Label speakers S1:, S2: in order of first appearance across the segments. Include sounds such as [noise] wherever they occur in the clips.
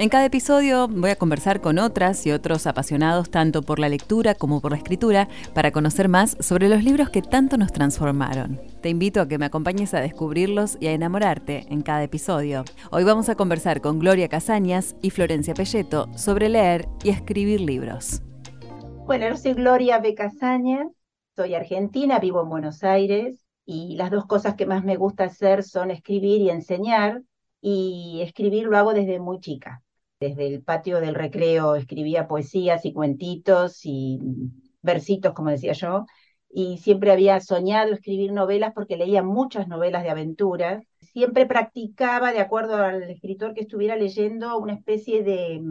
S1: En cada episodio voy a conversar con otras y otros apasionados tanto por la lectura como por la escritura para conocer más sobre los libros que tanto nos transformaron. Te invito a que me acompañes a descubrirlos y a enamorarte en cada episodio. Hoy vamos a conversar con Gloria Casañas y Florencia Pelleto sobre leer y escribir libros.
S2: Bueno, yo soy Gloria B. Casañas, soy argentina, vivo en Buenos Aires y las dos cosas que más me gusta hacer son escribir y enseñar, y escribir lo hago desde muy chica. Desde el patio del recreo escribía poesías y cuentitos y versitos, como decía yo, y siempre había soñado escribir novelas porque leía muchas novelas de aventuras. Siempre practicaba, de acuerdo al escritor que estuviera leyendo, una especie de,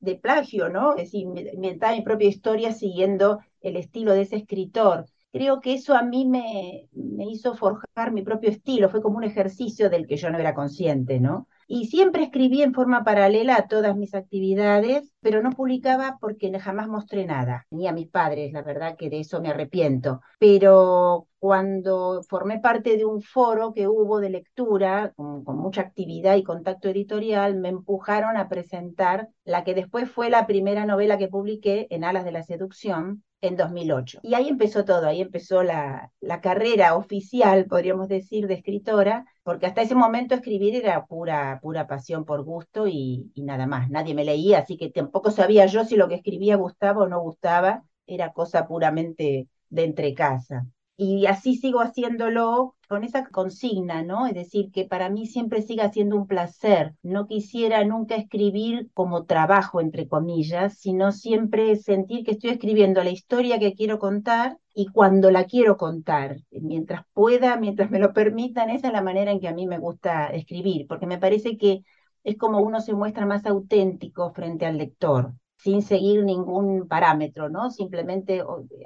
S2: de plagio, ¿no? Es decir, inventaba mi propia historia siguiendo el estilo de ese escritor creo que eso a mí me, me, hizo forjar mi propio estilo, fue como un ejercicio del que yo no era consciente, ¿no? Y siempre escribí en forma paralela a todas mis actividades, pero no publicaba porque jamás mostré nada, ni a mis padres, la verdad que de eso me arrepiento. Pero cuando formé parte de un foro que hubo de lectura, con, con mucha actividad y contacto editorial, me empujaron a presentar la que después fue la primera novela que publiqué en Alas de la Seducción, en 2008. Y ahí empezó todo, ahí empezó la, la, carrera oficial, podríamos decir, de escritora, porque hasta ese momento escribir era pura, pura pasión por gusto y, y nada más. Nadie me leía, así que tampoco sabía yo si lo que escribía gustaba o no gustaba, era cosa puramente de entre casa y así sigo haciéndolo con esa consigna, ¿no? Es decir, que para mí siempre siga siendo un placer. No quisiera nunca escribir como trabajo, entre comillas, sino siempre sentir que estoy escribiendo la historia que quiero contar y cuando la quiero contar, mientras pueda, mientras me lo permitan, esa es la manera en que a mí me gusta escribir, porque me parece que es como uno se muestra más auténtico frente al lector sin seguir ningún parámetro, ¿no? Simplemente,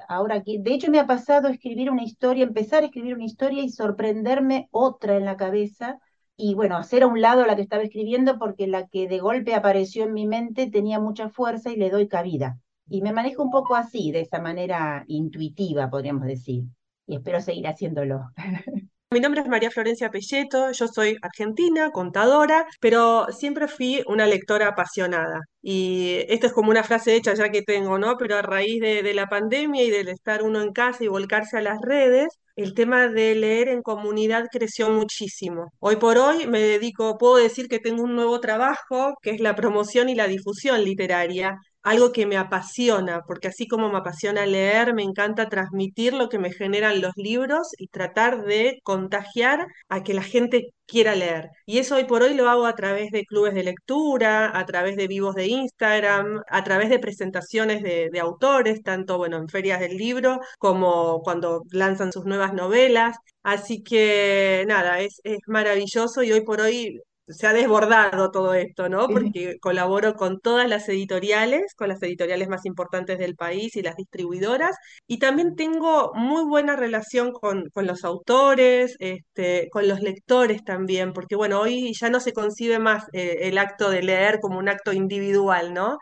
S2: ahora aquí, de hecho me ha pasado escribir una historia, empezar a escribir una historia y sorprenderme otra en la cabeza y bueno, hacer a un lado la que estaba escribiendo porque la que de golpe apareció en mi mente tenía mucha fuerza y le doy cabida. Y me manejo un poco así, de esa manera intuitiva, podríamos decir. Y espero seguir haciéndolo. [laughs]
S3: Mi nombre es María Florencia Pelleto, yo soy argentina, contadora, pero siempre fui una lectora apasionada. Y esto es como una frase hecha ya que tengo, ¿no? Pero a raíz de, la pandemia y del estar uno en casa y volcarse a las redes, el tema de leer en comunidad creció muchísimo. Hoy por hoy me dedico, puedo decir que tengo un nuevo trabajo, que es la promoción y la difusión literaria, algo que me apasiona, porque así como me apasiona leer, me encanta transmitir lo que me generan los libros y tratar de contagiar a que la gente quiera leer. Y eso hoy por hoy lo hago a través de clubes de lectura, a través de vivos de Instagram, a través de presentaciones de, autores, tanto bueno, en ferias del libro como cuando lanzan sus nuevas novelas. Así que nada, es, es maravilloso y hoy por hoy se ha desbordado todo esto, ¿no? Porque colaboro con todas las editoriales, con las editoriales más importantes del país y las distribuidoras, y también tengo muy buena relación con, con los autores, este, con los lectores también, porque bueno, hoy ya no se concibe más eh, el acto de leer como un acto individual, ¿no?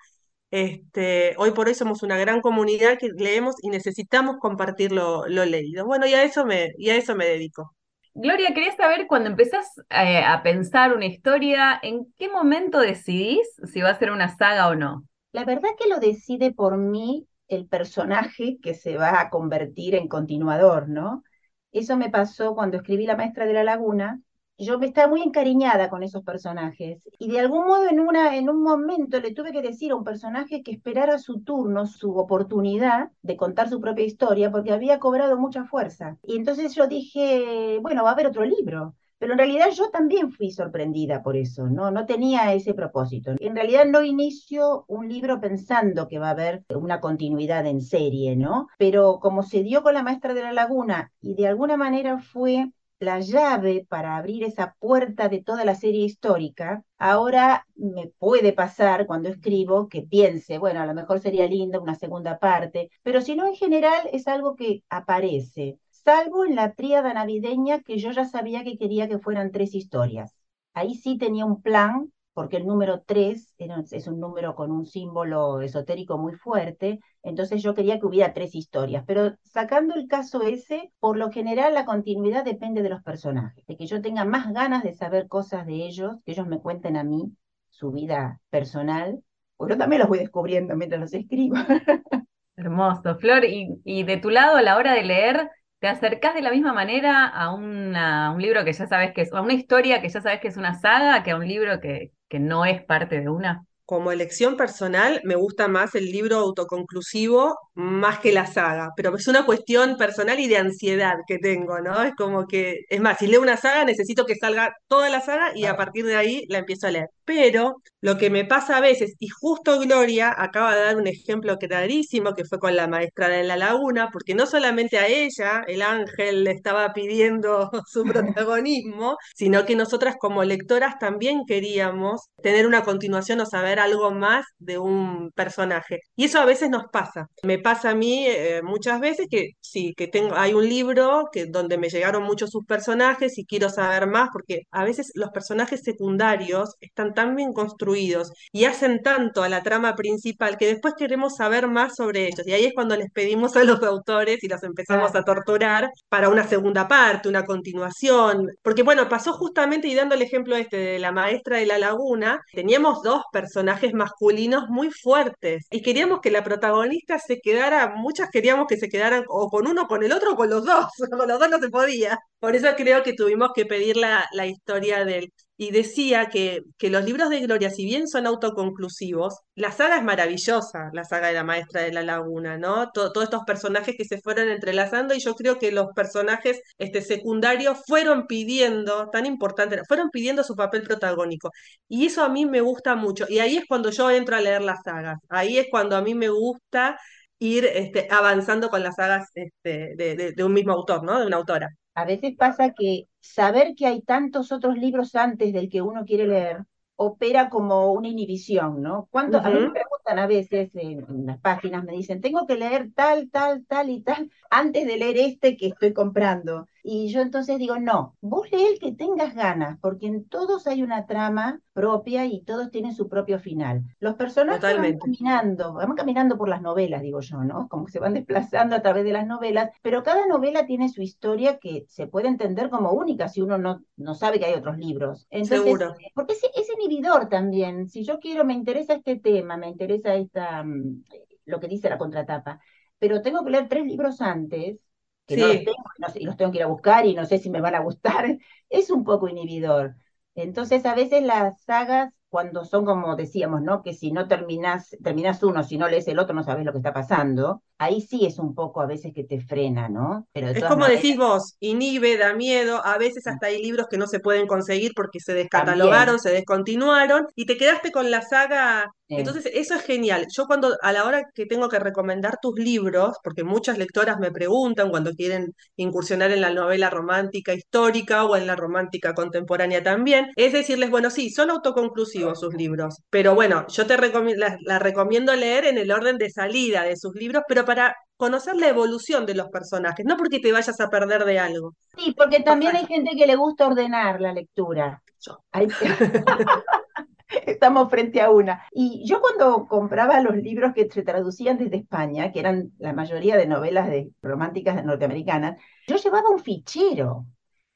S3: Este, hoy por hoy somos una gran comunidad que leemos y necesitamos compartir lo, lo leído. Bueno, y a eso me, y a eso me dedico.
S1: Gloria, quería saber cuando empezás eh, a pensar una historia, ¿en qué momento decidís si va a ser una saga o no?
S2: La verdad que lo decide por mí el personaje que se va a convertir en continuador, ¿no? Eso me pasó cuando escribí La Maestra de la Laguna, yo me estaba muy encariñada con esos personajes y de algún modo en, una, en un momento le tuve que decir a un personaje que esperara su turno, su oportunidad de contar su propia historia porque había cobrado mucha fuerza. Y entonces yo dije, bueno, va a haber otro libro. Pero en realidad yo también fui sorprendida por eso, ¿no? No tenía ese propósito. En realidad no inicio un libro pensando que va a haber una continuidad en serie, ¿no? Pero como se dio con la maestra de la laguna y de alguna manera fue la llave para abrir esa puerta de toda la serie histórica, ahora me puede pasar cuando escribo que piense, bueno, a lo mejor sería lindo una segunda parte, pero si no, en general es algo que aparece, salvo en la tríada navideña que yo ya sabía que quería que fueran tres historias. Ahí sí tenía un plan porque el número 3 es un número con un símbolo esotérico muy fuerte, entonces yo quería que hubiera tres historias, pero sacando el caso ese, por lo general la continuidad depende de los personajes, de que yo tenga más ganas de saber cosas de ellos, que ellos me cuenten a mí su vida personal, pues yo también los voy descubriendo mientras los escribo. [laughs]
S1: Hermoso, Flor, y, y de tu lado a la hora de leer, ¿Te acercás de la misma manera a, una, un libro que ya sabes que es, a una historia que ya sabes que es una saga, que a un libro que, que no es parte de una?
S3: Como elección personal, me gusta más el libro autoconclusivo más que la saga, pero es una cuestión personal y de ansiedad que tengo, ¿no? Es como que, es más, si leo una saga, necesito que salga toda la saga y a partir de ahí la empiezo a leer. Pero lo que me pasa a veces, y justo Gloria acaba de dar un ejemplo clarísimo que fue con la maestra de la laguna, porque no solamente a ella el ángel le estaba pidiendo [laughs] su protagonismo, sino que nosotras como lectoras también queríamos tener una continuación o saber algo más de un personaje. Y eso a veces nos pasa. Me pasa a mí eh, muchas veces que sí, que tengo, hay un libro que, donde me llegaron muchos sus personajes y quiero saber más, porque a veces los personajes secundarios están tan bien construidos y hacen tanto a la trama principal que después queremos saber más sobre ellos. Y ahí es cuando les pedimos a los autores y los empezamos a torturar para una segunda parte, una continuación. Porque bueno, pasó justamente, y dando el ejemplo este de la maestra de la laguna, teníamos dos personajes personajes masculinos muy fuertes y queríamos que la protagonista se quedara, muchas queríamos que se quedaran o con uno, con el otro, o con los dos, [laughs] con los dos no se podía. Por eso creo que tuvimos que pedir la, la historia del y decía que, que, los libros de Gloria, si bien son autoconclusivos, la saga es maravillosa, la saga de la maestra de la laguna, ¿no? todos estos personajes que se fueron entrelazando y yo creo que los personajes este, secundarios fueron pidiendo, tan importante, fueron pidiendo su papel protagónico. Y eso a mí me gusta mucho. Y ahí es cuando yo entro a leer las sagas, ahí es cuando a mí me gusta ir este, avanzando con las sagas este, de, de un mismo autor, ¿no? De una autora.
S2: A veces pasa que saber que hay tantos otros libros antes del que uno quiere leer opera como una inhibición, ¿no? ¿Cuánto, A mí me preguntan a veces en, las páginas, me dicen, tengo que leer tal, tal, tal y tal antes de leer este que estoy comprando. Y yo entonces digo, no, vos lee el que tengas ganas, porque en todos hay una trama propia y todos tienen su propio final. Los personajes van caminando, van caminando por las novelas, digo yo, ¿no? Como que se van [laughs] desplazando a través de las novelas, pero cada novela tiene su historia que se puede entender como única si uno no, no sabe que hay otros libros. Entonces,
S3: Seguro.
S2: Porque es, es inhibidor también. Si yo quiero, me interesa este tema, me interesa esta, mm, lo que dice la contratapa, pero tengo que leer tres libros antes, que no los tengo y los tengo que ir a buscar y no sé si me van a gustar, [laughs] es un poco inhibidor. Entonces, a veces las sagas, cuando son como decíamos, ¿no? Que si no terminas, terminas uno, si no lees el otro, no sabes lo que está pasando. Ahí sí es un poco a veces que te frena, ¿no?
S3: Pero es como decís vos, inhibe, da miedo. A veces hasta hay libros que no se pueden conseguir porque se descatalogaron, se descontinuaron y te quedaste con la saga entonces, eso es genial. Yo cuando, a la hora que tengo que recomendar tus libros, porque muchas lectoras me preguntan cuando quieren incursionar en la novela romántica histórica o en la romántica contemporánea también, es decirles, bueno, sí, son autoconclusivos sus libros, pero bueno, yo te la, recomiendo leer en el orden de salida de sus libros, pero para conocer la evolución de los personajes, no porque te vayas a perder de algo.
S2: Sí, porque también hay gente que le gusta ordenar la lectura. Yo. [laughs] Estamos frente a una. Y yo cuando compraba los libros que se traducían desde España, que eran la mayoría de novelas de, románticas norteamericanas, yo llevaba un fichero.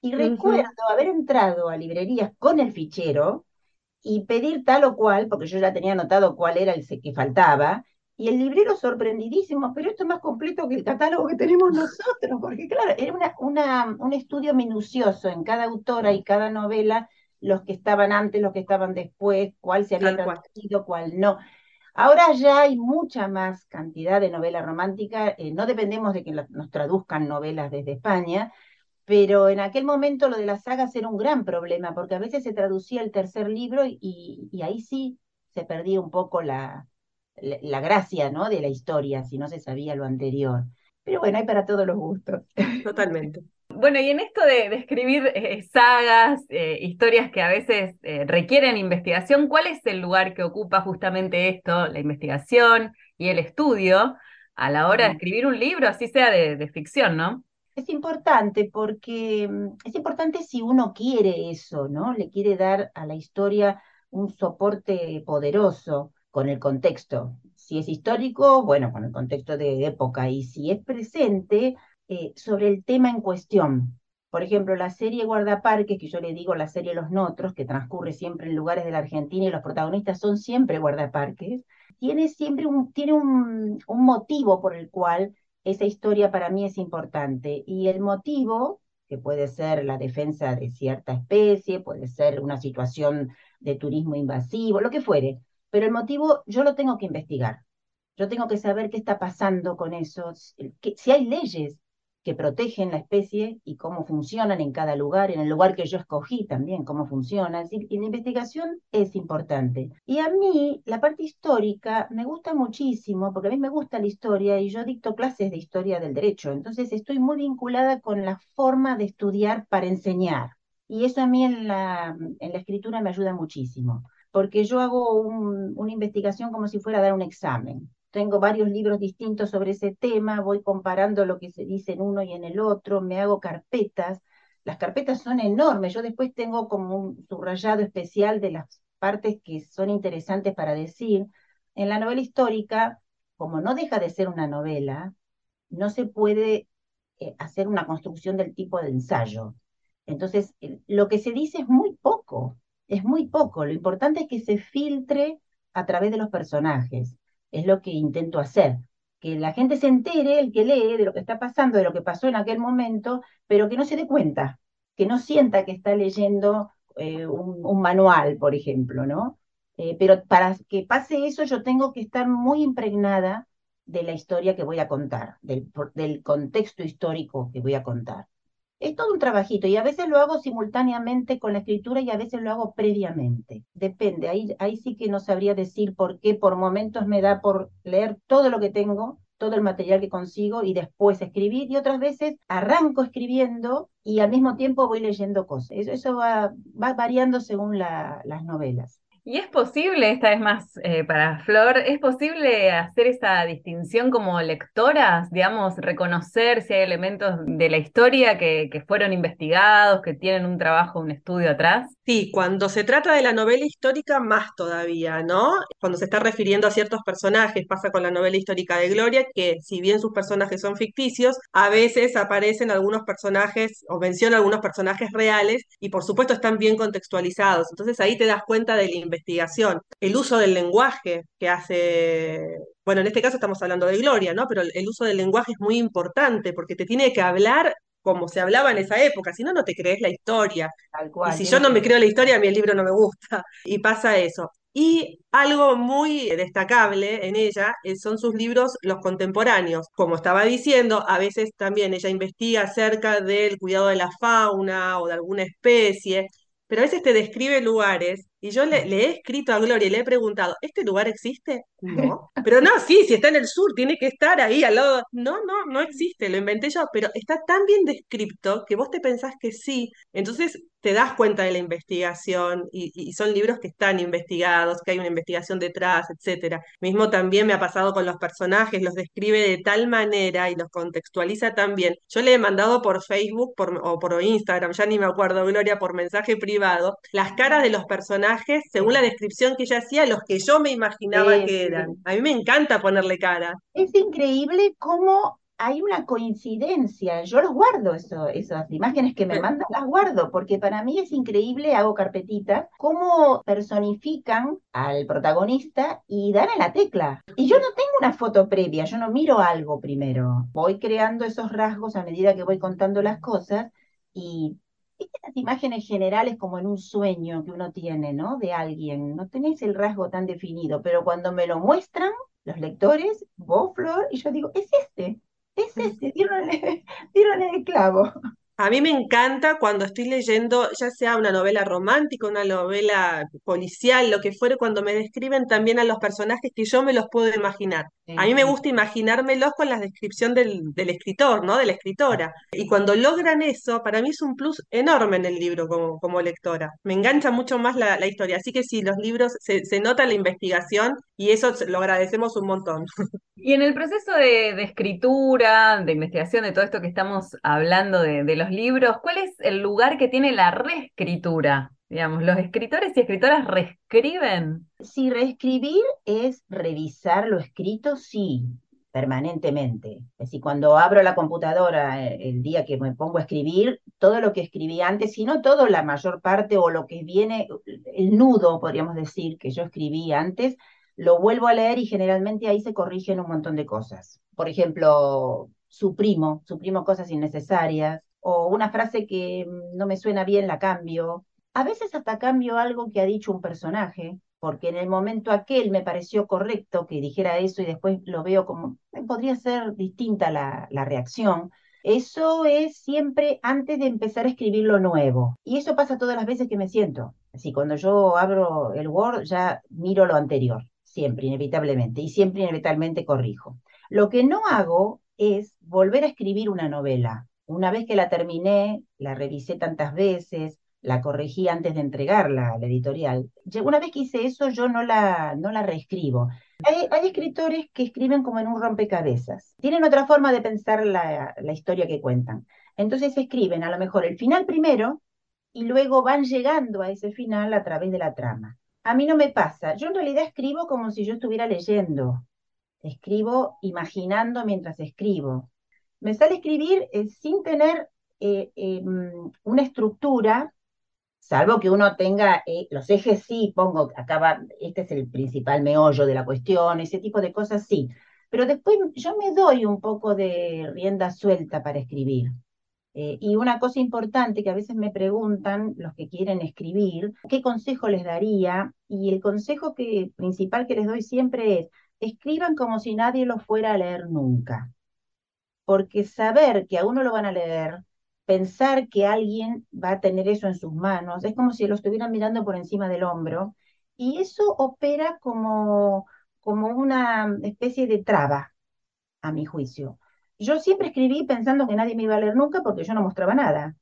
S2: Y recuerdo haber entrado a librerías con el fichero y pedir tal o cual, porque yo ya tenía anotado cuál era el que faltaba, y el librero sorprendidísimo, pero esto es más completo que el catálogo que tenemos nosotros, porque claro, era una, una, un estudio minucioso en cada autora y cada novela los que estaban antes, los que estaban después, cuál se había traducido, cuál no. Ahora ya hay mucha más cantidad de novela romántica, eh, no dependemos de que nos traduzcan novelas desde España, pero en aquel momento lo de las sagas era un gran problema, porque a veces se traducía el tercer libro y, ahí sí se perdía un poco la, la, gracia ¿no? de la historia, si no se sabía lo anterior. Pero bueno, hay para todos los gustos.
S3: Totalmente.
S1: Bueno, y en esto de, escribir eh, sagas, eh, historias que a veces eh, requieren investigación, ¿cuál es el lugar que ocupa justamente esto, la investigación y el estudio, a la hora de escribir un libro, así sea de, ficción, ¿no?
S2: Es importante porque mm, es importante si uno quiere eso, ¿no? Le quiere dar a la historia un soporte poderoso con el contexto. Si es histórico, bueno, con el contexto de época, y si es presente, eh, sobre el tema en cuestión. Por ejemplo, la serie Guardaparques, que yo le digo la serie Los Notros, que transcurre siempre en lugares de la Argentina y los protagonistas son siempre guardaparques, tiene siempre un, tiene un, un motivo por el cual esa historia para mí es importante. Y el motivo, que puede ser la defensa de cierta especie, puede ser una situación de turismo invasivo, lo que fuere, pero el motivo yo lo tengo que investigar. Yo tengo que saber qué está pasando con eso, si hay leyes que protegen la especie y cómo funcionan en cada lugar, en el lugar que yo escogí también, cómo funciona. Es la investigación es importante. Y a mí, la parte histórica me gusta muchísimo, porque a mí me gusta la historia y yo dicto clases de historia del derecho, entonces estoy muy vinculada con la forma de estudiar para enseñar. Y eso a mí en la escritura me ayuda muchísimo, porque yo hago una investigación como si fuera a dar un examen tengo varios libros distintos sobre ese tema, voy comparando lo que se dice en uno y en el otro, me hago carpetas. Las carpetas son enormes, yo después tengo como un subrayado especial de las partes que son interesantes para decir. En la novela histórica, como no deja de ser una novela, no se puede eh, hacer una construcción del tipo de ensayo. Entonces, lo que se dice es muy poco, es muy poco. Lo importante es que se filtre a través de los personajes es lo que intento hacer. Que la gente se entere, el que lee, de lo que está pasando, de lo que pasó en aquel momento, pero que no se dé cuenta, que no sienta que está leyendo eh, un, manual, por ejemplo, ¿no? Eh, pero para que pase eso yo tengo que estar muy impregnada de la historia que voy a contar, del, del contexto histórico que voy a contar. Es todo un trabajito y a veces lo hago simultáneamente con la escritura y a veces lo hago previamente. Depende, ahí, ahí sí que no sabría decir por qué por momentos me da por leer todo lo que tengo, todo el material que consigo y después escribir y otras veces arranco escribiendo y al mismo tiempo voy leyendo cosas. Eso, eso va, va variando según las novelas.
S1: Y es posible, esta vez más eh, para Flor, ¿es posible hacer esa distinción como lectoras, digamos, reconocer si hay elementos de la historia que, que, fueron investigados, que tienen un trabajo, un estudio atrás?
S3: Sí, cuando se trata de la novela histórica, más todavía, ¿no? Cuando se está refiriendo a ciertos personajes, pasa con la novela histórica de Gloria, que si bien sus personajes son ficticios, a veces aparecen algunos personajes o menciona algunos personajes reales y por supuesto están bien contextualizados. Entonces ahí te das cuenta del investigación, el uso del lenguaje que hace, bueno, en este caso estamos hablando de Gloria, ¿no? Pero el, uso del lenguaje es muy importante porque te tiene que hablar como se hablaba en esa época, si no, no te crees la historia. y si yo no me creo la historia, a mí el libro no me gusta. Y pasa eso. Y algo muy destacable en ella eh, son sus libros, los contemporáneos. Como estaba diciendo, a veces también ella investiga acerca del cuidado de la fauna o de alguna especie, pero a veces te describe lugares y yo le, he escrito a Gloria y le he preguntado, ¿este lugar existe? No. [laughs] Pero no, sí, si está en el sur, tiene que estar ahí al lado. No, no, no existe, lo inventé yo, pero está tan bien descrito que vos te pensás que sí. Entonces te das cuenta de la investigación y, son libros que están investigados, que hay una investigación detrás, etcétera. Mismo también me ha pasado con los personajes, los describe de tal manera y los contextualiza tan bien. Yo le he mandado por Facebook o por Instagram, ya ni me acuerdo, Gloria, por mensaje privado, las caras de los personajes según la descripción que ella hacía, los que yo me imaginaba que eran. A mí me encanta ponerle cara.
S2: Es increíble cómo hay una coincidencia. Yo los guardo, eso, esas imágenes que me mandan, las guardo, porque para mí es increíble, hago carpetitas, cómo personifican al protagonista y dan en la tecla. Y yo no tengo una foto previa, yo no miro algo primero. Voy creando esos rasgos a medida que voy contando las cosas y las imágenes generales como en un sueño que uno tiene, ¿no? De alguien, no tenéis el rasgo tan definido, pero cuando me lo muestran los lectores, vos, Flor, y yo digo, es este, es este, dieron [laughs] el, el clavo.
S3: A mí me encanta cuando estoy leyendo, ya sea una novela romántica, una novela policial, lo que fuere, cuando me describen también a los personajes que yo me los puedo imaginar. A mí me gusta imaginármelos con la descripción del, escritor, ¿no? De la escritora. Y cuando logran eso, para mí es un plus enorme en el libro como, como lectora. Me engancha mucho más la, historia. Así que sí, los libros se, se nota la investigación y eso lo agradecemos un montón.
S1: Y en el proceso de, escritura, de investigación, de todo esto que estamos hablando de, de, los libros, ¿cuál es el lugar que tiene la reescritura? Digamos, ¿los escritores y escritoras reescriben?
S2: Si reescribir es revisar lo escrito, sí, permanentemente. Es decir, cuando abro la computadora eh, el día que me pongo a escribir, todo lo que escribí antes, si no todo, la mayor parte o lo que viene, el nudo, podríamos decir, que yo escribí antes, lo vuelvo a leer y generalmente ahí se corrigen un montón de cosas. Por ejemplo, suprimo, suprimo cosas innecesarias, o una frase que no me suena bien la cambio. A veces hasta cambio algo que ha dicho un personaje, porque en el momento aquel me pareció correcto que dijera eso y después lo veo como, eh, podría ser distinta la, la reacción. Eso es siempre antes de empezar a escribir lo nuevo. Y eso pasa todas las veces que me siento. Así, cuando yo abro el Word, ya miro lo anterior siempre, inevitablemente, y siempre inevitablemente corrijo. Lo que no hago es volver a escribir una novela. Una vez que la terminé, la revisé tantas veces, la corregí antes de entregarla a la editorial. Una vez que hice eso, yo no la, no la reescribo. Hay, hay, escritores que escriben como en un rompecabezas. Tienen otra forma de pensar la, la historia que cuentan. Entonces escriben a lo mejor el final primero y luego van llegando a ese final a través de la trama. A mí no me pasa. Yo en realidad escribo como si yo estuviera leyendo. Escribo imaginando mientras escribo. Me sale escribir eh, sin tener eh, em, una estructura, salvo que uno tenga eh, los ejes, sí, pongo, acá este es el principal meollo de la cuestión, ese tipo de cosas, sí. Pero después yo me doy un poco de rienda suelta para escribir. Y una cosa importante que a veces me preguntan los que quieren escribir, ¿qué consejo les daría? Y el consejo principal que les doy siempre es, escriban como si nadie lo fuera a leer nunca. Porque saber que a uno lo van a leer, pensar que alguien va a tener eso en sus manos, es como si lo estuvieran mirando por encima del hombro, y eso opera como, como una especie de traba, a mi juicio. Yo siempre escribí pensando que nadie me iba a leer nunca porque yo no mostraba nada.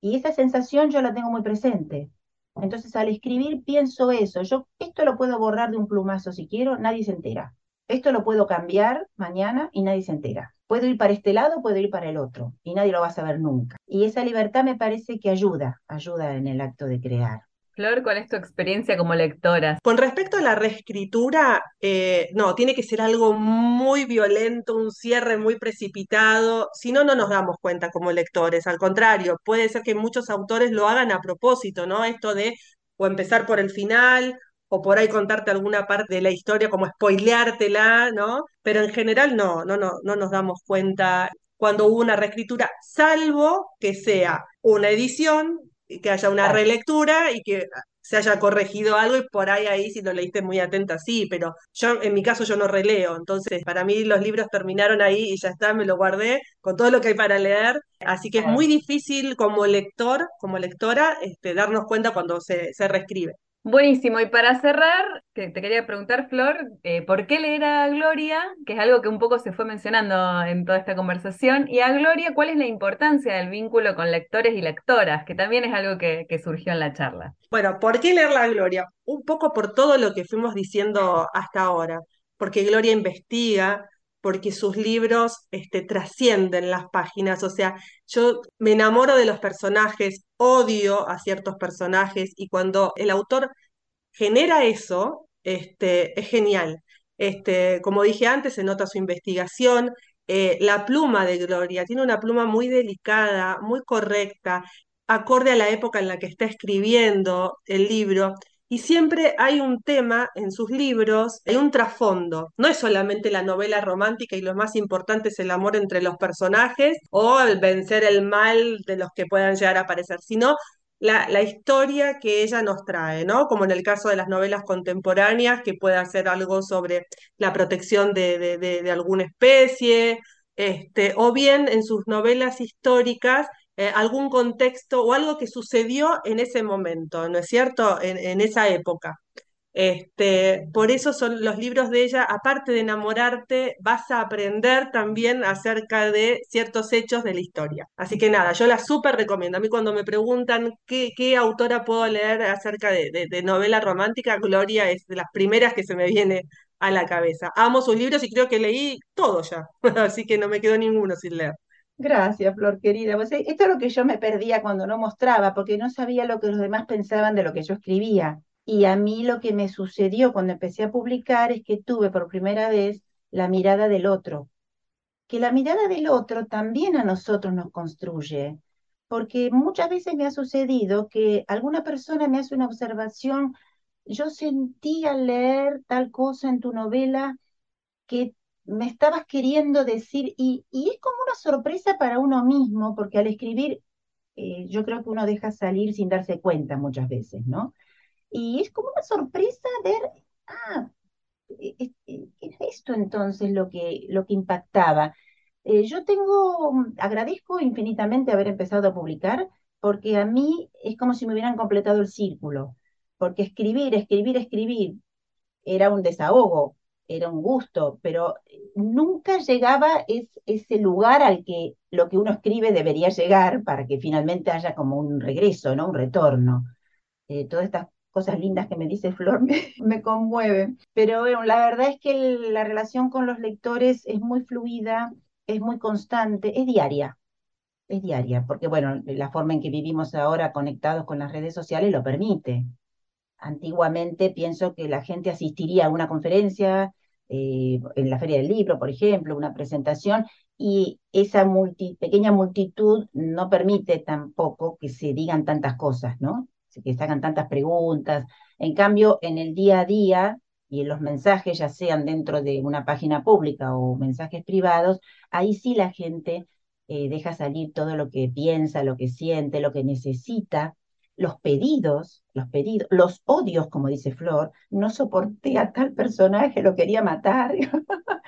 S2: Y esa sensación yo la tengo muy presente. Entonces al escribir pienso eso. Yo esto lo puedo borrar de un plumazo si quiero, nadie se entera. Esto lo puedo cambiar mañana y nadie se entera. Puedo ir para este lado, puedo ir para el otro y nadie lo va a saber nunca. Y esa libertad me parece que ayuda, ayuda en el acto de crear.
S1: Flor, ¿cuál es tu experiencia como lectora?
S3: Con respecto a la reescritura, eh, no, tiene que ser algo muy violento, un cierre muy precipitado, si no, no nos damos cuenta como lectores. Al contrario, puede ser que muchos autores lo hagan a propósito, ¿no? Esto de o empezar por el final o por ahí contarte alguna parte de la historia, como spoileártela, ¿no? Pero en general no, no, no, no nos damos cuenta cuando hubo una reescritura, salvo que sea una edición que haya una relectura y que se haya corregido algo y por ahí ahí si lo leíste muy atenta, sí, pero yo en mi caso yo no releo, entonces para mí los libros terminaron ahí y ya está, me lo guardé con todo lo que hay para leer, así que es muy difícil como lector, como lectora, este, darnos cuenta cuando se, se reescribe.
S1: Buenísimo, y para cerrar, te, quería preguntar, Flor, eh, ¿por qué leer a Gloria? Que es algo que un poco se fue mencionando en toda esta conversación. Y a Gloria, ¿cuál es la importancia del vínculo con lectores y lectoras? Que también es algo que, que surgió en la charla.
S3: Bueno, ¿por qué leer la Gloria? Un poco por todo lo que fuimos diciendo hasta ahora. Porque Gloria investiga, porque sus libros este, trascienden las páginas. O sea, yo me enamoro de los personajes, odio a ciertos personajes y cuando el autor genera eso, este, es genial. Este, como dije antes, se nota su investigación. Eh, la pluma de Gloria tiene una pluma muy delicada, muy correcta, acorde a la época en la que está escribiendo el libro. Y siempre hay un tema en sus libros, hay un trasfondo. No es solamente la novela romántica y lo más importante es el amor entre los personajes o el vencer el mal de los que puedan llegar a aparecer, sino la, la, historia que ella nos trae, ¿no? Como en el caso de las novelas contemporáneas, que puede hacer algo sobre la protección de, de, de alguna especie, este, o bien en sus novelas históricas eh, algún contexto o algo que sucedió en ese momento, ¿no es cierto? En, esa época. Este, por eso son los libros de ella, aparte de enamorarte, vas a aprender también acerca de ciertos hechos de la historia. Así que nada, yo la súper recomiendo. A mí cuando me preguntan qué, autora puedo leer acerca de, de, novela romántica, Gloria es de las primeras que se me viene a la cabeza. Amo sus libros y creo que leí todo ya, [laughs] así que no me quedó ninguno sin leer.
S2: Gracias, Flor querida. Pues, eh, esto es lo que yo me perdía cuando no mostraba, porque no sabía lo que los demás pensaban de lo que yo escribía. Y a mí lo que me sucedió cuando empecé a publicar es que tuve por primera vez la mirada del otro. Que la mirada del otro también a nosotros nos construye, porque muchas veces me ha sucedido que alguna persona me hace una observación, yo sentí al leer tal cosa en tu novela que me estabas queriendo decir, y, es como una sorpresa para uno mismo, porque al escribir eh, yo creo que uno deja salir sin darse cuenta muchas veces, ¿no? Y es como una sorpresa ver, ah, e, e, e, era esto entonces lo que, lo que impactaba. Eh, yo tengo, agradezco infinitamente haber empezado a publicar, porque a mí es como si me hubieran completado el círculo, porque escribir, escribir, escribir era un desahogo, era un gusto, pero nunca llegaba es, ese lugar al que lo que uno escribe debería llegar para que finalmente haya como un regreso, ¿no? Un retorno. Eh, todas estas cosas lindas que me dice Flor [laughs] me, me conmueven. Pero bueno, la verdad es que la relación con los lectores es muy fluida, es muy constante, es diaria. Es diaria, porque bueno, la forma en que vivimos ahora conectados con las redes sociales lo permite. Antiguamente pienso que la gente asistiría a una conferencia, eh, en la Feria del Libro, por ejemplo, una presentación, y esa pequeña multitud no permite tampoco que se digan tantas cosas, ¿no? Que se hagan tantas preguntas. En cambio, en el día a día y en los mensajes, ya sean dentro de una página pública o mensajes privados, ahí sí la gente eh, deja salir todo lo que piensa, lo que siente, lo que necesita los pedidos, los pedidos, los odios, como dice Flor, no soporté a tal personaje, lo quería matar. [laughs]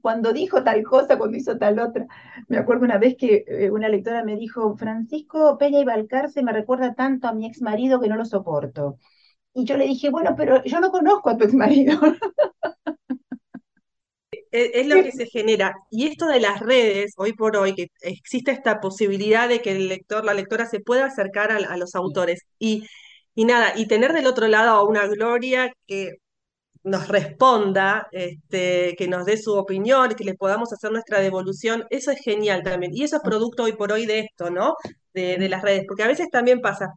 S2: cuando dijo tal cosa, cuando hizo tal otra. Me acuerdo una vez que eh, una lectora me dijo, Francisco Peña y Balcarce me recuerda tanto a mi ex marido que no lo soporto. Y yo le dije, bueno, pero yo no conozco a tu ex marido. [laughs]
S3: es, lo que se genera. Y esto de las redes, hoy por hoy, que existe esta posibilidad de que el lector, la lectora se pueda acercar a, los autores. Y, y nada, y tener del otro lado a una Gloria que nos responda, este, que nos dé su opinión, que le podamos hacer nuestra devolución, eso es genial también. Y eso es producto hoy por hoy de esto, ¿no? De, de las redes, porque a veces también pasa,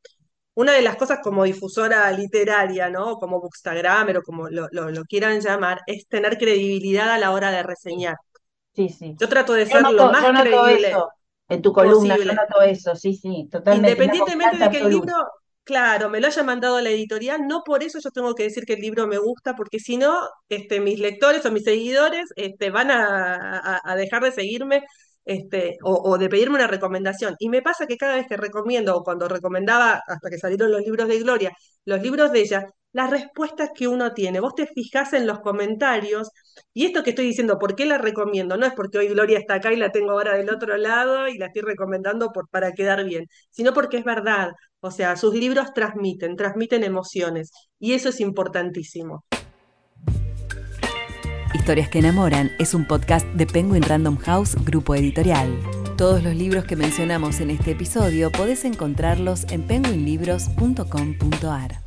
S3: una de las cosas como difusora literaria, ¿no? Como bookstagrammer o como lo, quieran llamar, es tener credibilidad a la hora de reseñar.
S2: Sí, sí.
S3: Yo trato de ser lo más creíble.
S2: En tu columna, yo noto eso, sí, sí, totalmente.
S3: Independientemente de que el libro, claro, me lo haya mandado a la editorial, no por eso yo tengo que decir que el libro me gusta, porque si no, este, mis lectores o mis seguidores este, van a dejar de seguirme este, o, de pedirme una recomendación. Y me pasa que cada vez que recomiendo, o cuando recomendaba, hasta que salieron los libros de Gloria, los libros de ella, las respuestas que uno tiene, vos te fijás en los comentarios, y esto que estoy diciendo, ¿por qué la recomiendo? No es porque hoy Gloria está acá y la tengo ahora del otro lado y la estoy recomendando por, para quedar bien, sino porque es verdad. O sea, sus libros transmiten, transmiten emociones, y eso es importantísimo.
S1: Historias que enamoran es un podcast de Penguin Random House, grupo editorial. Todos los libros que mencionamos en este episodio podés encontrarlos en penguinlibros.com.ar.